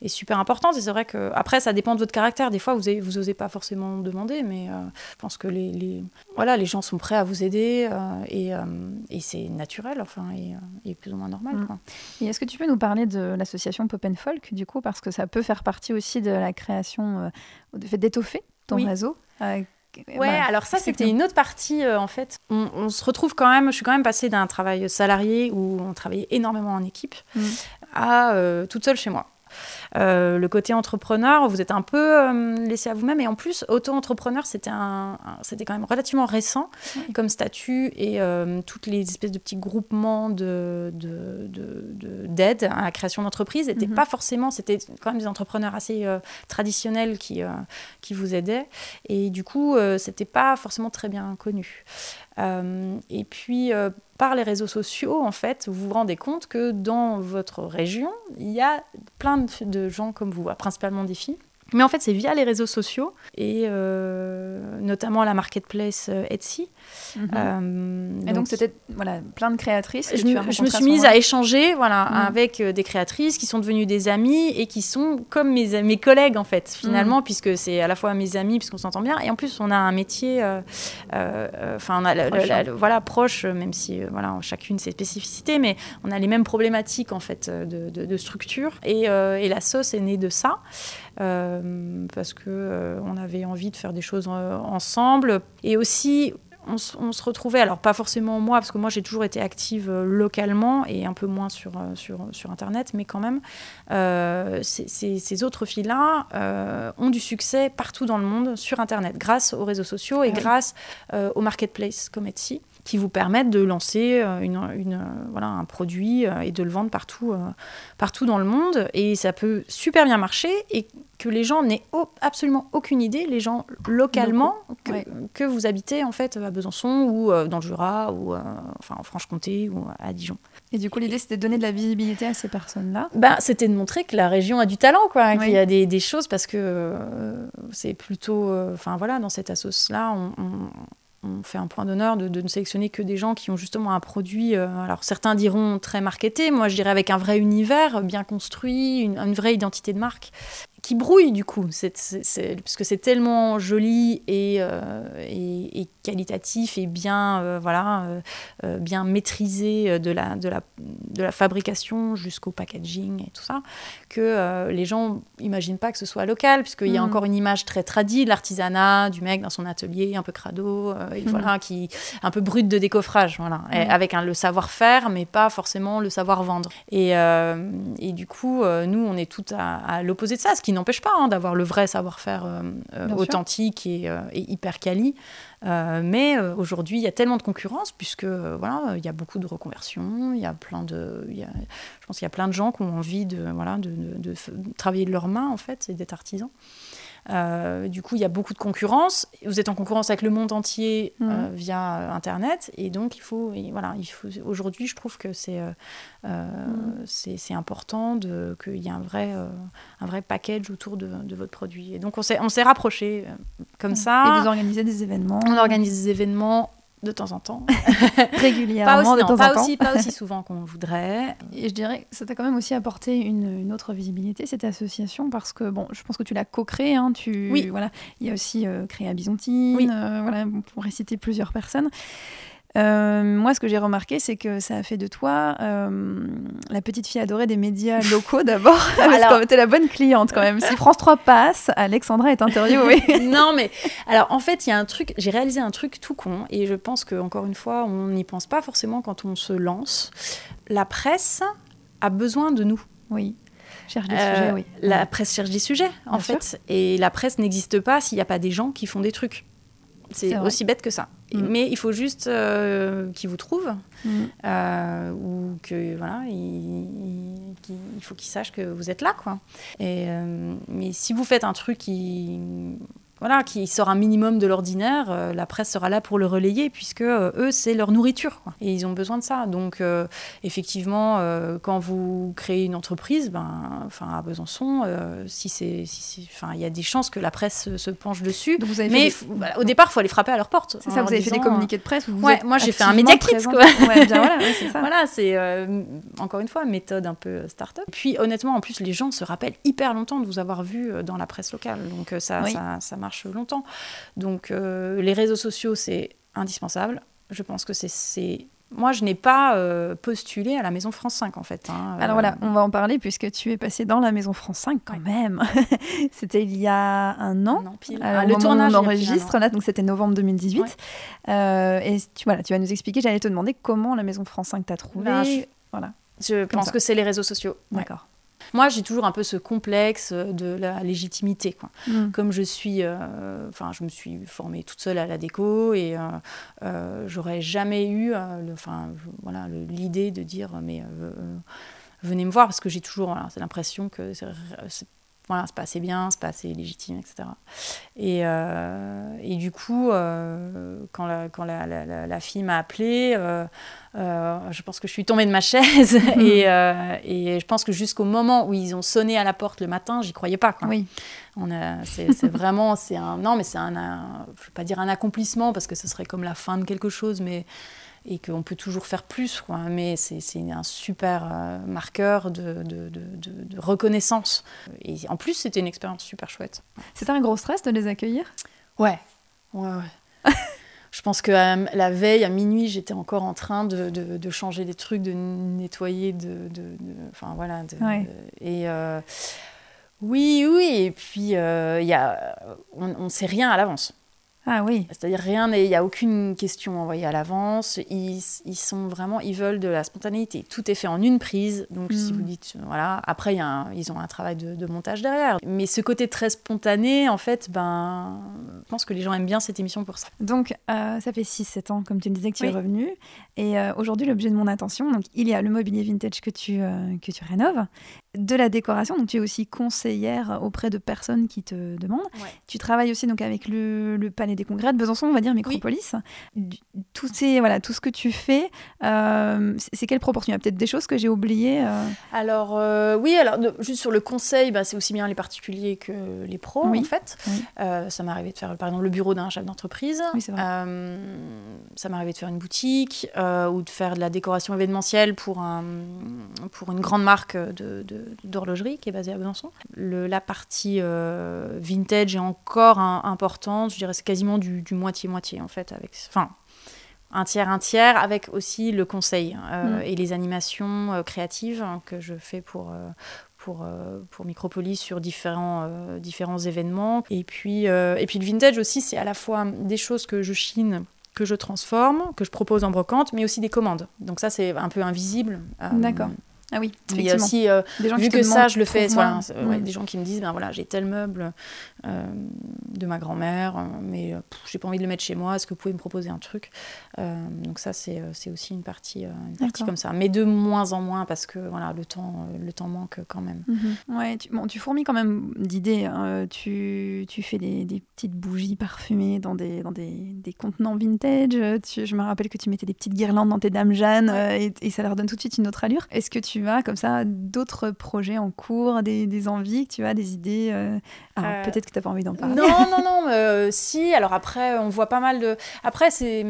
Speaker 3: est super importante. Et c'est vrai que après, ça dépend de votre caractère. Des fois, vous n'osez vous pas forcément demander, mais euh, je pense que les, les, voilà, les gens sont prêts à vous aider euh, et, euh, et c'est naturel, enfin, et, et plus ou moins normal.
Speaker 1: Mm.
Speaker 3: quoi.
Speaker 1: Et est-ce que tu peux nous parler de l'association Pop and Folk, du coup, parce que ça peut faire partie aussi de la création, du fait d'étoffer ton
Speaker 3: Oui.
Speaker 1: réseau
Speaker 3: Ouais,
Speaker 1: bah,
Speaker 3: alors ça, c'était une autre partie, euh, en fait. On, on se retrouve quand même, je suis quand même passée d'un travail salarié où on travaillait énormément en équipe
Speaker 1: Mm.
Speaker 3: à euh, toute seule chez moi. Euh, le côté entrepreneur, vous êtes un peu euh, laissé à vous-même. Et en plus, auto-entrepreneur, c'était un, un- c'était quand même relativement récent
Speaker 1: Oui.
Speaker 3: comme statut. Et euh, toutes les espèces de petits groupements de, de, de- de- d'aide à la création d'entreprises n'étaient
Speaker 1: Mhm.
Speaker 3: pas forcément... C'était quand même des entrepreneurs assez traditionnels qui, qui vous aidaient. Et du coup, c'était pas forcément très bien connu. Et puis, par les réseaux sociaux, en fait, vous vous rendez compte que dans votre région, il y a plein de, de gens comme vous, principalement des filles. Mais en fait, c'est via les réseaux sociaux et euh, notamment la marketplace Etsy.
Speaker 1: Mhm. Et donc, c'était voilà, plein de créatrices.
Speaker 3: Je, me, je me suis mise à échanger voilà, mhm. avec des créatrices qui sont devenues des amies et qui sont comme mes, mes collègues en fait, finalement, mhm. puisque c'est à la fois mes amis, puisqu'on s'entend bien, et en plus on a un métier, enfin, on a hein. voilà, proche, même si voilà, chacune ses spécificités, mais on a les mêmes problématiques en fait de, de, structure. Et, et, la sauce est née de ça. Euh, parce que euh, on avait envie de faire des choses euh, ensemble. Et aussi, on, se retrouvait, alors pas forcément moi, parce que moi j'ai toujours été active localement et un peu moins sur, sur, sur Internet, mais quand même, ces, autres filles-là ont du succès partout dans le monde sur Internet, grâce aux réseaux sociaux et ah grâce aux marketplaces comme Etsy qui vous permettent de lancer euh, une, une, euh, voilà, un produit euh, et de le vendre partout, partout dans le monde. Et ça peut super bien marcher et que les gens n'aient absolument aucune idée, les gens localement, que, que, vous habitez en fait à Besançon ou dans le Jura ou enfin, en Franche-Comté ou à Dijon.
Speaker 1: Et du coup, l'idée, c'était de donner de la visibilité à ces personnes-là
Speaker 3: ben, C'était de montrer que la région a du talent, quoi, qu'il y a des, des, choses, parce que c'est plutôt... Enfin voilà, dans cette assoce-là, on, on fait un point d'honneur de, ne sélectionner que des gens qui ont justement un produit, euh, alors certains diront très marketé, moi je dirais avec un vrai univers bien construit, une vraie identité de marque qui brouille du coup, c'est, parce que c'est tellement joli et, euh, et, qualitatif et bien, euh, voilà, euh, bien maîtrisé de la, de, la, de la fabrication jusqu'au packaging et tout ça, que les gens n'imaginent pas que ce soit local, puisqu'il y a mm. encore une image très tradie de l'artisanat, du mec dans son atelier, un peu crado, et mm. voilà, qui, un peu brut de décoffrage, voilà, mm. avec un, le savoir-faire, mais pas forcément le savoir-vendre. Et, et du coup, nous, on est tout à, à l'opposé de ça, ce qui n'empêche pas hein, d'avoir le vrai savoir-faire euh, euh, authentique euh, et, hyper quali. mais aujourd'hui, il y a tellement de concurrence puisque voilà, il y a beaucoup de reconversions, il y a plein de, je pense qu'il y a plein de gens qui ont envie de voilà de, de travailler de leurs mains en fait, et d'être artisans. Euh, du coup, il y a beaucoup de concurrence. Vous êtes en concurrence avec le monde entier euh, mhm. via euh, Internet. Et donc, il faut, voilà, il faut, aujourd'hui, je trouve que c'est mhm. c'est important qu'il y ait un vrai, un vrai package autour de, de votre produit. Et donc, on s'est rapprochés comme ça.
Speaker 1: Et vous organisez des événements
Speaker 3: On organise des événements de temps en temps.
Speaker 1: Régulièrement,
Speaker 3: pas aussi,
Speaker 1: de temps
Speaker 3: pas
Speaker 1: en
Speaker 3: aussi,
Speaker 1: temps.
Speaker 3: Pas aussi souvent qu'on voudrait.
Speaker 1: Et je dirais que ça t'a quand même aussi apporté une, une, autre visibilité, cette association, parce que, bon, je pense que tu l'as co-créée. Hein, tu,
Speaker 3: oui.
Speaker 1: Voilà, il y a aussi euh, Créa Byzantine, oui. euh, voilà, on pourrait citer plusieurs personnes. Euh, moi, ce que j'ai remarqué, c'est que ça a fait de toi euh, la petite fille adorée des médias locaux d'abord. parce que t'es la bonne cliente quand même. Si France 3 passe, Alexandra est interviewée.
Speaker 3: non, mais alors en fait, il y a un truc, j'ai réalisé un truc tout con et je pense que encore une fois, on n'y pense pas forcément quand on se lance. La presse a besoin de nous.
Speaker 1: Oui. Cherche des euh, sujets, oui.
Speaker 3: La presse cherche des sujets, en fait. Sûr. Et la presse n'existe pas s'il n'y a pas des gens qui font des trucs. C'est aussi bête que ça. Mm. Mais il faut juste euh, qu'ils vous trouvent mm. euh, ou que voilà, il, il, il faut qu'ils sachent que vous êtes là, quoi. Et, euh, mais si vous faites un truc qui voilà, qui sort un minimum de l'ordinaire, euh, la presse sera là pour le relayer, puisque euh, eux, c'est leur nourriture. Quoi. Et ils ont besoin de ça. Donc, euh, effectivement, quand vous créez une entreprise, ben, à Besançon, si c'est, si il y a des chances que la presse se, penche dessus. Donc vous avez mais des... voilà, au départ, il faut aller frapper à leur porte.
Speaker 1: C'est ça, vous avez fait des communiqués de presse vous
Speaker 3: ouais, Moi, j'ai fait un média kit. Quoi. Ouais, bien, voilà, c'est ça. voilà, c'est encore une fois une méthode un peu start-up. Puis, honnêtement, en plus, les gens se rappellent hyper longtemps de vous avoir vu dans la presse locale. Donc, ça, oui. ça, ça marche longtemps. Donc euh, les réseaux sociaux, c'est indispensable. Je pense que c'est moi, je n'ai pas euh, postulé à la Maison France 5, en fait. Hein,
Speaker 1: Alors voilà, on va en parler puisque tu es passé dans la Maison France 5 quand ouais. même. c'était il y a un an.
Speaker 3: Non, pile.
Speaker 1: Alors, le tournage, on enregistre là, donc c'était novembre 2018. Ouais. Euh, et tu, voilà, tu vas nous expliquer, j'allais te demander comment la Maison France 5 t'a trouvé. Ben,
Speaker 3: je...
Speaker 1: Voilà.
Speaker 3: Je Comme pense ça. que c'est les réseaux sociaux.
Speaker 1: D'accord.
Speaker 3: Moi, j'ai toujours un peu ce complexe de la légitimité. Quoi. Mm. Comme je suis, euh, enfin, je me suis formée toute seule à la déco et euh, euh, j'aurais jamais eu, enfin, voilà, l'idée de dire, mais venez me voir parce que j'ai toujours, l'impression que c'est voilà, c'est pas assez bien, c'est pas assez légitime, etc. Et, euh, et du coup, euh, quand, la, quand la, la, la fille m'a appelée, euh, je pense que je suis tombée de ma chaise. et, et, je pense que jusqu'au moment où ils ont sonné à la porte le matin, j'y croyais pas. Quoi.
Speaker 1: Oui.
Speaker 3: C'est vraiment, c'est un, non, mais c'est un, je vais pas dire un accomplissement parce que ce serait comme la fin de quelque chose, mais et qu'on peut toujours faire plus. Quoi. Mais c'est un super euh, marqueur de, de, de, de, reconnaissance. Et en plus, c'était une expérience super chouette.
Speaker 1: C'était un gros stress de les accueillir?
Speaker 3: Ouais, ouais, ouais. Je pense que euh, la veille, à minuit, j'étais encore en train de, changer des trucs, de nettoyer, de... Enfin, voilà. et... Euh, oui, oui, et puis y a, on ne sait rien à l'avance.
Speaker 1: Ah oui.
Speaker 3: C'est-à-dire rien, il n'y a aucune question envoyée à l'avance. Ils, ils, sont vraiment, ils veulent de la spontanéité. Tout est fait en une prise. Donc si hmm. vous dites, voilà, après y a ils ont un travail de, montage derrière. Mais ce côté très spontané, en fait, ben, je pense que les gens aiment bien cette émission pour ça.
Speaker 1: Donc euh, ça fait 6-7 ans, comme tu me disais, que tu es revenu. Et euh, aujourd'hui, l'objet de mon attention, donc il y a le mobilier vintage que tu, euh, que tu rénoves de la décoration. Donc, tu es aussi conseillère auprès de personnes qui te demandent. Tu travailles aussi donc avec le, Palais des Congrès de Besançon, on va dire Micropolis. Tout, voilà, tout ce que tu fais, euh, c'est quelle proportion? Il y a peut-être des choses que j'ai oubliées euh?
Speaker 3: Alors, euh, oui, alors juste sur le conseil, bah, c'est aussi bien les particuliers que les pros, en fait. ça m'est arrivé de faire, par exemple, le bureau d'un chef d'entreprise. ça m'est arrivé de faire une boutique ou de faire de la décoration événementielle pour, un, pour une grande marque de d'horlogerie qui est basée à Besançon. Le, la partie euh, vintage est encore importante, je dirais c'est quasiment du moitié-moitié en fait, avec, enfin un tiers, un tiers, avec aussi le conseil euh, mm. et les animations euh, créatives que je fais pour, pour, pour Micropolis sur différents, différents événements. Et puis, et puis le vintage aussi, c'est à la fois des choses que je chine que je transforme, que je propose en brocante, mais aussi des commandes. Donc ça, c'est un peu invisible.
Speaker 1: D'accord. Ah oui,
Speaker 3: il y a aussi, euh, des gens vu que ça, je le fais, voilà, mm. des gens qui me disent, ben voilà, j'ai tel meuble euh, de ma grand-mère, euh, mais j'ai pas envie de le mettre chez moi, est-ce que vous pouvez me proposer un truc? Donc ça, c'est aussi une partie, une partie comme ça. Mais de moins en moins, parce que voilà, le temps, le temps manque quand même.
Speaker 1: Mm-hmm. Ouais, tu, bon, tu fourmis quand même d'idées. Hein. Tu, tu, fais des, des, petites bougies parfumées dans des, dans des, des contenants vintage. Tu, je me rappelle que tu mettais des petites guirlandes dans tes dames Jeanne, et, et ça leur donne tout de suite une autre allure. Est-ce que tu tu as comme ça d'autres projets en cours, des, envies, que tu as des idées euh, euh, peut-être que tu n'as pas envie d'en parler.
Speaker 3: Non, non, non, euh, si. Alors après, on voit pas mal de. Après, c'est,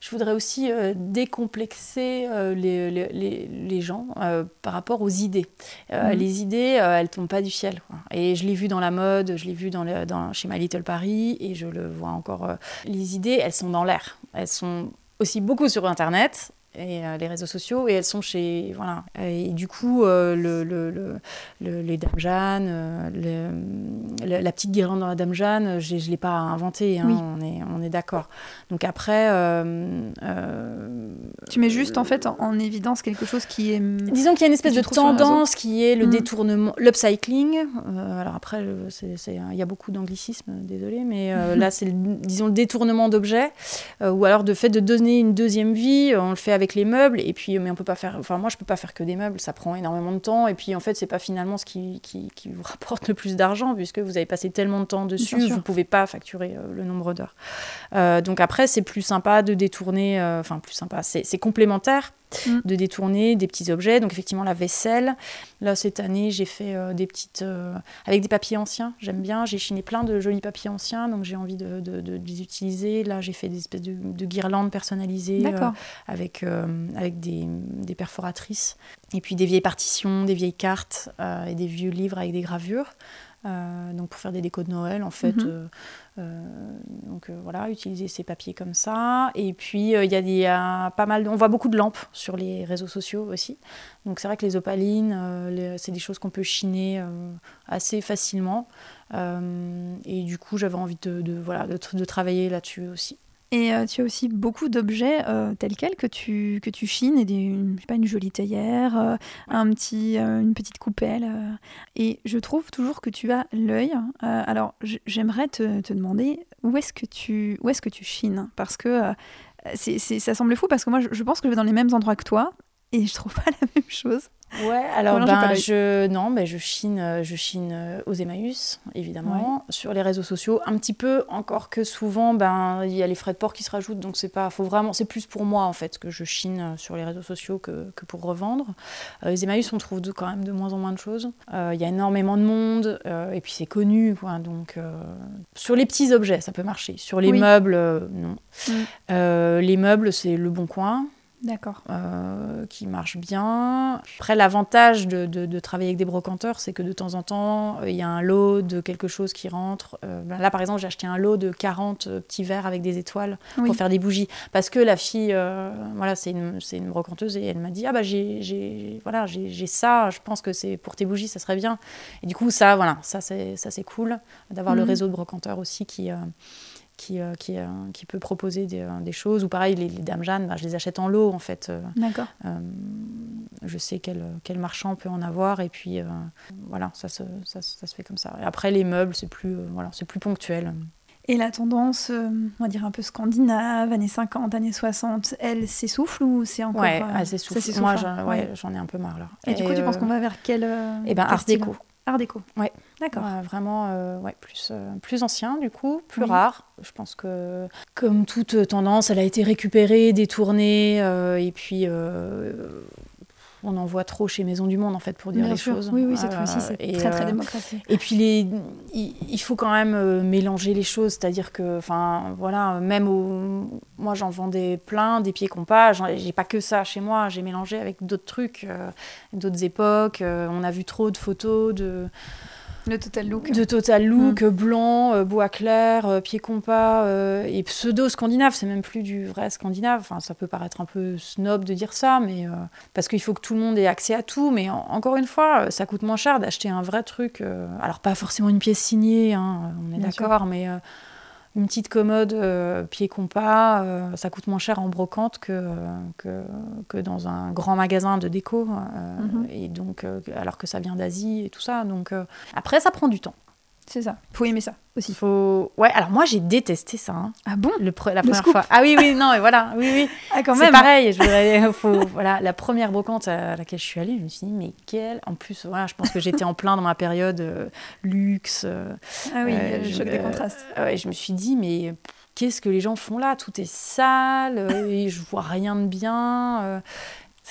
Speaker 3: je voudrais aussi décomplexer les, les, les, gens par rapport aux idées. Mhm. Les idées, elles tombent pas du ciel. Et je l'ai vu dans la mode, je l'ai vu dans, le, dans chez My Little Paris, et je le vois encore. les idées, elles sont dans l'air. Elles sont aussi beaucoup sur Internet et euh, les réseaux sociaux et elles sont chez voilà. Et du coup euh, le, le, le, les dames Jeanne euh, la petite guirlande dans la dame Jeanne je, je l'ai pas inventé hein, on est on est d'accord. Donc après
Speaker 1: tu mets juste en fait en, évidence quelque chose qui est
Speaker 3: disons qu'il y a une espèce de tendance qui est le mm. détournement l'upcycling. Alors après il y a beaucoup d'anglicisme désolé mais là c'est disons le détournement d'objets ou alors de fait de donner une deuxième vie on le fait avec avec les meubles et puis mais on peut pas faire enfin moi je peux pas faire que des meubles ça prend énormément de temps et puis en fait c'est pas finalement ce qui, qui, qui, vous rapporte le plus d'argent puisque vous avez passé tellement de temps dessus vous pouvez pas facturer euh, le nombre d'heures. Euh, donc après c'est plus sympa de détourner euh, enfin plus sympa c'est complémentaire Mm. de détourner des petits objets. Donc effectivement la vaisselle. Là cette année j'ai fait euh, des petites euh, avec des papiers anciens. J'aime bien. J'ai chiné plein de jolis papiers anciens, donc j'ai envie de, les utiliser. Là j'ai fait des espèces de, guirlandes personnalisées euh, avec avec des, des, perforatrices et puis des vieilles partitions, des vieilles cartes et des vieux livres avec des gravures. donc pour faire des décos de Noël en fait. Mm-hmm. Euh, donc euh, voilà, utiliser ces papiers comme ça. Et puis euh, il y a, pas mal, on voit beaucoup de lampes sur les réseaux sociaux aussi. Donc c'est vrai que les opalines, c'est des choses qu'on peut chiner assez facilement. et du coup, j'avais envie de, voilà, de travailler là-dessus aussi.
Speaker 1: Et euh, tu as aussi beaucoup d'objets euh, tels quels que tu, que tu chines, et des, une, pas, une jolie théière, euh, un petit, une petite coupelle. et je trouve toujours que tu as l'œil. alors j'aimerais te, demander où est-ce que tu, est-ce que tu chines? Parce que c'est, ça semble fou, parce que moi je, pense que je vais dans les mêmes endroits que toi, et je trouve pas la même chose.
Speaker 3: Ouais, alors
Speaker 1: Comment
Speaker 3: ben, je non, mais je chine, euh, je chine euh, aux Emmaüs évidemment sur les réseaux sociaux un petit peu encore que souvent ben il y a les frais de port qui se rajoutent donc c'est pas faut vraiment c'est plus pour moi en fait que je chine euh, sur les réseaux sociaux que, que pour revendre. Euh, les Emmaüs on trouve de- quand même de moins en moins de choses. Euh, Il y a énormément de monde euh, et puis c'est connu quoi donc sur les petits objets ça peut marcher. Sur les
Speaker 1: Oui.
Speaker 3: meubles non.
Speaker 1: Mm.
Speaker 3: Les meubles c'est le bon coin
Speaker 1: D'accord.
Speaker 3: euh, qui marche bien. Après, l'avantage de, de- de travailler avec des brocanteurs, c'est que de temps en temps, euh, il y a un lot de quelque chose qui rentre. Euh, ben là, par exemple, j'ai acheté un lot de 40 petits verres avec des étoiles
Speaker 1: Oui.
Speaker 3: pour faire des bougies. Parce que la fille, euh, voilà, c'est une, une brocanteuse et elle m'a dit Ah, bah, j'ai, voilà, j'ai, j'ai ça, je pense que c'est pour tes bougies, ça serait bien. Et du coup, ça, voilà, ça, c'est, ça, c'est cool d'avoir le
Speaker 1: Mhm.
Speaker 3: réseau de brocanteurs aussi qui. Qui, euh, qui, euh, qui peut proposer des, euh, des choses. Ou pareil, les, les Dames Jeanne, bah, je les achète en lot, en fait.
Speaker 1: D'accord.
Speaker 3: euh, je sais quel, quel marchand peut en avoir et puis voilà, ça se, ça, ça se fait comme ça. Et après les meubles, c'est plus, voilà, c'est plus ponctuel.
Speaker 1: Et la tendance, on va dire un peu scandinave, années 50, années 60, elle s'essouffle ou c'est encore.
Speaker 3: ouais, souffle.
Speaker 1: s'essouffle,
Speaker 3: Moi,
Speaker 1: hein.
Speaker 3: j'en, ouais,
Speaker 1: Ouais.
Speaker 3: j'en ai un peu marre là.
Speaker 1: Et, du coup, tu penses qu'on va vers quel.
Speaker 3: Eh
Speaker 1: quel
Speaker 3: art déco.
Speaker 1: Art déco.
Speaker 3: Ouais.
Speaker 1: D'accord.
Speaker 3: Ouais, vraiment, euh, ouais, plus, euh, plus ancien du coup, plus
Speaker 1: Oui.
Speaker 3: rare. Je pense que, comme toute tendance, elle a été récupérée, détournée, euh, et puis on en voit trop chez Maison du Monde en fait pour dire
Speaker 1: Bien
Speaker 3: les
Speaker 1: sûr.
Speaker 3: choses.
Speaker 1: Oui, oui, cette fois-ci, c'est
Speaker 3: et,
Speaker 1: très, très
Speaker 3: euh,
Speaker 1: démocratique.
Speaker 3: Et puis les, il, il faut quand même euh, mélanger les choses, c'est-à-dire que, enfin, voilà, même au, moi j'en vendais plein, des pieds compas, j'ai pas que ça chez moi, j'ai mélangé avec d'autres trucs, euh, d'autres époques. on a vu trop de photos de,
Speaker 1: Le total look.
Speaker 3: de total look blanc, euh, bois clair, euh, pieds compas euh, et pseudo scandinave. C'est même plus du vrai scandinave. Enfin, ça peut paraître un peu snob de dire ça, mais euh, parce qu'il faut que tout le monde ait accès à tout. Mais en- encore une fois, ça coûte moins cher d'acheter un vrai truc. alors pas forcément une pièce signée, hein, on est d'accord, mais une petite commode euh, pied compas, euh, ça coûte moins cher en brocante que, que, que dans un grand magasin de déco. euh,
Speaker 1: Mhm.
Speaker 3: Et donc, alors que ça vient d'Asie et tout ça. Donc, après, ça prend du temps.
Speaker 1: C'est ça. Faut aimer ça aussi.
Speaker 3: faut. Ouais, alors moi, j'ai détesté ça. hein,
Speaker 1: Ah bon
Speaker 3: le pre- la première fois. Ah oui, oui, non, et voilà, oui, oui.
Speaker 1: Ah, quand
Speaker 3: C'est
Speaker 1: même
Speaker 3: pareil. Je voudrais, faut, voilà, la première brocante à laquelle je suis allée, je me suis dit, mais quelle. En plus, voilà, je pense que j'étais en plein dans ma période euh, luxe. euh,
Speaker 1: Ah oui,
Speaker 3: Euh,
Speaker 1: le choc des
Speaker 3: euh,
Speaker 1: contrastes.
Speaker 3: ouais, je me suis dit, mais qu'est-ce que les gens font là? Tout est sale, euh, et je vois rien de bien.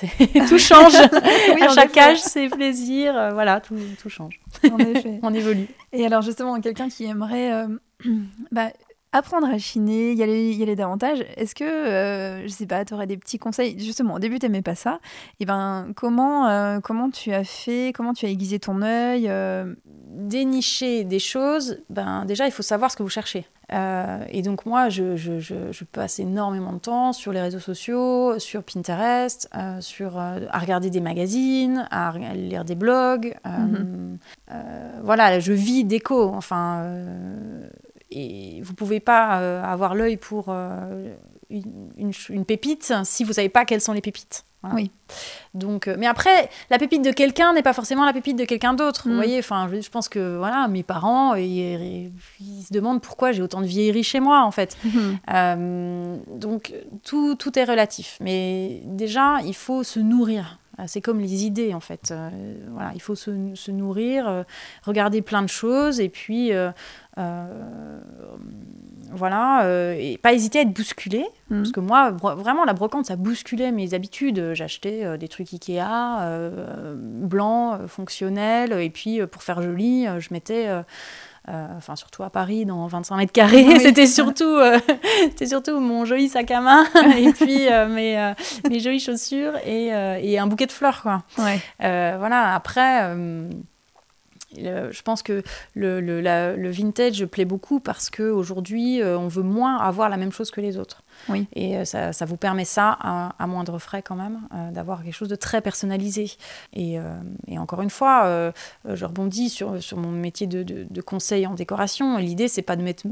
Speaker 3: tout change.
Speaker 1: Oui,
Speaker 3: à chaque âge, c'est plaisir. euh, voilà, tout, tout change.
Speaker 1: En effet.
Speaker 3: On évolue.
Speaker 1: Et alors justement, quelqu'un qui aimerait euh, bah, apprendre à chiner, y aller, y aller davantage, est-ce que, euh, je sais pas, tu aurais des petits conseils? Justement, au début, tu n'aimais pas ça. Et ben, comment, euh, comment tu as fait? Comment tu as aiguisé ton œil? Euh,
Speaker 3: dénicher des choses, ben déjà il faut savoir ce que vous cherchez. Euh, et donc moi, je, je, je, je passe énormément de temps sur les réseaux sociaux, sur Pinterest, euh, sur, à regarder des magazines, à re- lire des blogs. euh, voilà, je vis déco. Enfin, et vous pouvez pas euh, avoir l'œil pour euh, une, une ch- une pépite si vous savez pas quelles sont les pépites. Voilà.
Speaker 1: Oui.
Speaker 3: Donc, euh, mais après, la pépite de quelqu'un n'est pas forcément la pépite de quelqu'un d'autre.
Speaker 1: Mm.
Speaker 3: Vous voyez, enfin, je, je pense que voilà, mes parents, ils, ils se demandent pourquoi j'ai autant de vieilleries chez moi, en fait. Euh, donc, tout, tout est relatif. Mais déjà, il faut se nourrir. Euh, C'est comme les idées, en fait. Euh, voilà, il faut se, se nourrir, euh, regarder plein de choses, et puis, euh, voilà, et pas hésiter à être bousculé.
Speaker 1: Mhm.
Speaker 3: Parce que moi, vraiment, la brocante, ça bousculait mes habitudes. J'achetais des trucs Ikea, blancs, fonctionnels, et puis pour faire joli, je mettais. Euh, enfin, surtout à Paris, dans 25 mètres carrés,
Speaker 1: Oui.
Speaker 3: c'était surtout, euh, c'était surtout mon joli sac à main et puis euh, mes, mes jolies chaussures et, et un bouquet de fleurs, quoi.
Speaker 1: Ouais.
Speaker 3: Voilà, après, le- je pense que le, le, la- le vintage plaît beaucoup parce qu'aujourd'hui, on veut moins avoir la même chose que les autres.
Speaker 1: Oui.
Speaker 3: Et euh, ça, ça vous permet ça, à, à moindre frais quand même, euh, d'avoir quelque chose de très personnalisé. Et, euh, et encore une fois, euh, je rebondis sur, sur mon métier de, de, de conseil en décoration. L'idée, c'est pas de mettre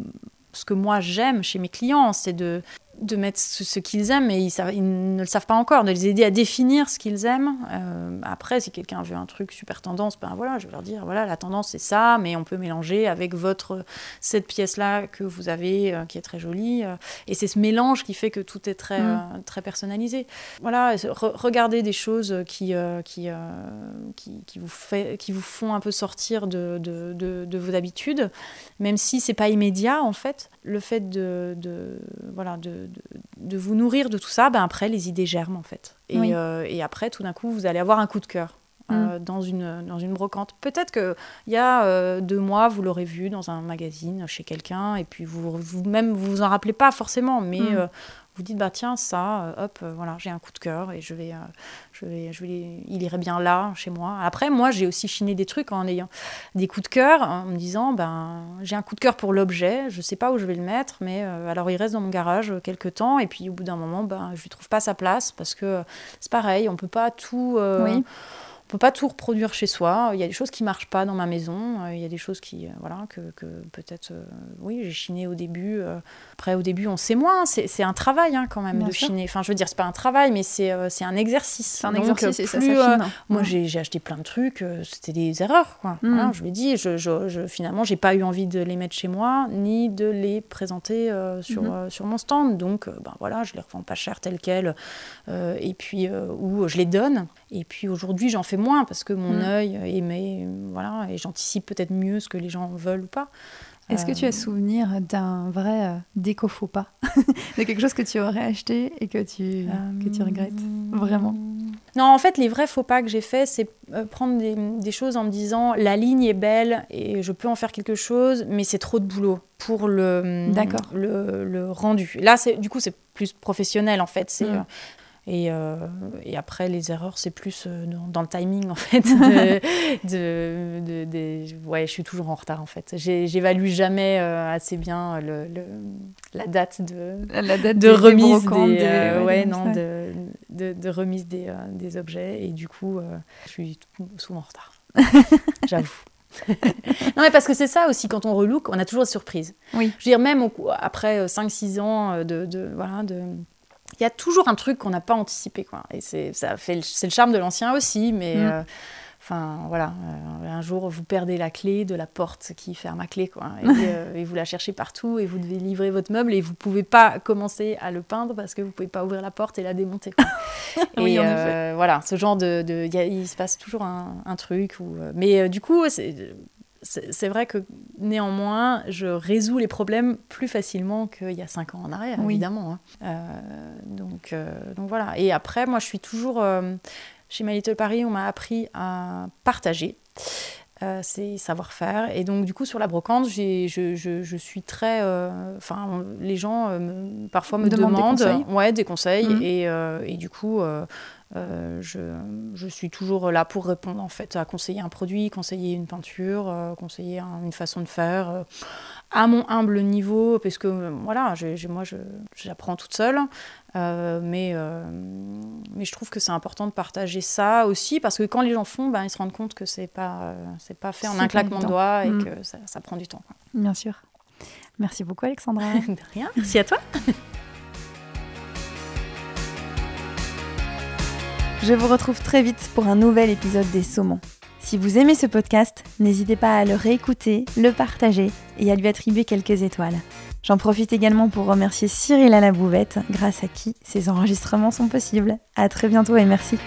Speaker 3: ce que moi j'aime chez mes clients, c'est de de mettre ce, qu'ils aiment, mais ils, savent, ils, ne le savent pas encore, de les aider à définir ce qu'ils aiment. Euh, après, si quelqu'un veut un truc super tendance, ben voilà, je vais leur dire, voilà, la tendance c'est ça, mais on peut mélanger avec votre cette pièce-là que vous avez, euh, qui est très jolie. Euh, et c'est ce mélange qui fait que tout est très, mm. très personnalisé. Voilà, regardez des choses qui, qui, qui, qui, vous fait, qui vous font un peu sortir de, de, de, de vos habitudes, même si c'est pas immédiat en fait. Le fait de, de voilà, de, de, vous nourrir de tout ça, ben après, les idées germent, en fait. Et, euh, et après, tout d'un coup, vous allez avoir un coup de cœur. Euh, mm. dans, une, dans une brocante. Peut-être qu'il y a euh, deux mois, vous l'aurez vu dans un magazine chez quelqu'un, et puis vous, vous même vous vous en rappelez pas forcément, mais mm vous dites bah tiens ça euh, hop euh, voilà j'ai un coup de cœur et je vais euh, je vais je vais il irait bien là chez moi. Après moi j'ai aussi chiné des trucs en ayant des coups de cœur en me disant ben j'ai un coup de cœur pour l'objet je sais pas où je vais le mettre mais alors il reste dans mon garage quelques temps et puis au bout d'un moment ben je lui trouve pas sa place parce que c'est pareil on peut pas tout peut pas tout reproduire chez soi. Il y a des choses qui marchent pas dans ma maison. Euh, il y a des choses qui, euh, voilà, que, que peut-être, euh, oui, j'ai chiné au début. après, au début, on sait moins. C'est un travail hein, quand même de chiner. Enfin, je veux dire, c'est pas un travail, mais c'est un exercice.
Speaker 1: C'est un exercice et ça
Speaker 3: Moi, j'ai acheté plein de trucs. C'était des erreurs, quoi. Mm. je l'ai dit. Je, je, je, finalement, j'ai pas eu envie de les mettre chez moi, ni de les présenter sur, mm-hmm. sur mon stand. Donc, ben voilà, je les revends pas cher telles quelles. et puis, ou je les donne. Et puis aujourd'hui, j'en fais moins parce que mon mm. œil est, voilà, et j'anticipe peut-être mieux ce que les gens veulent ou pas.
Speaker 1: Est-ce que tu as euh, souvenir d'un vrai euh, déco faux pas De quelque chose que tu aurais acheté et que tu, que tu regrettes Vraiment?
Speaker 3: Non, en fait, les vrais faux pas que j'ai fait, c'est euh, prendre des, des, choses en me disant la ligne est belle et je peux en faire quelque chose, mais c'est trop de boulot pour le, le, le rendu. Là, du coup, c'est plus professionnel en fait. C'est mm. Et, euh, et, après, les erreurs, c'est plus euh, dans, le timing, en fait. De, de, de, ouais, je suis toujours en retard, en fait. J'évalue jamais euh, assez bien le, la date de,
Speaker 1: la date
Speaker 3: de remise des, ouais, non, de, de, remise des, des, objets. Et du coup, je suis souvent en retard. J'avoue. non, mais parce que c'est ça aussi, quand on relook, on a toujours des surprises.
Speaker 1: Oui.
Speaker 3: Je veux dire, même après 5-6 ans de, de, voilà, de, il y a toujours un truc qu'on n'a pas anticipé. Quoi. Et c'est, ça fait, c'est le charme de l'ancien aussi, mais. Mm. Euh, enfin, voilà, euh, un jour vous perdez la clé de la porte qui ferme à clé, quoi, euh, et, vous la cherchez partout, et vous devez livrer votre meuble, et vous pouvez pas commencer à le peindre parce que vous pouvez pas ouvrir la porte et la démonter. Quoi. et voilà, ce genre de, de il se passe toujours un, un truc. Où, mais du coup, c'est c'est vrai que néanmoins, je résous les problèmes plus facilement qu'il y a cinq ans en arrière, évidemment. Hein. Euh, donc, euh, donc voilà. Et après, moi, je suis toujours. Euh, chez My Little Paris, on m'a appris à partager. ces savoir-faire. Et donc, du coup, sur la brocante, je, je, je, suis très. Enfin, les gens parfois me, demandent, des conseils. Ouais, des conseils. Mmh. Et, et, du coup, euh, je, je, suis toujours là pour répondre en fait à conseiller un produit, conseiller une peinture, euh, conseiller une façon de faire euh, à mon humble niveau parce que voilà, moi j'apprends toute seule, mais mais je trouve que c'est important de partager ça aussi parce que quand les gens font, ben, ils se rendent compte que c'est pas c'est pas fait en un claquement de doigts et mm. que ça, ça, prend du temps.
Speaker 1: Bien sûr. Merci beaucoup Alexandra.
Speaker 3: de rien. Merci à toi.
Speaker 1: Je vous retrouve très vite pour un nouvel épisode des Saumons. Si vous aimez ce podcast, n'hésitez pas à le réécouter, le partager et à lui attribuer quelques étoiles. J'en profite également pour remercier Cyril à la grâce à qui ces enregistrements sont possibles. À très bientôt et merci.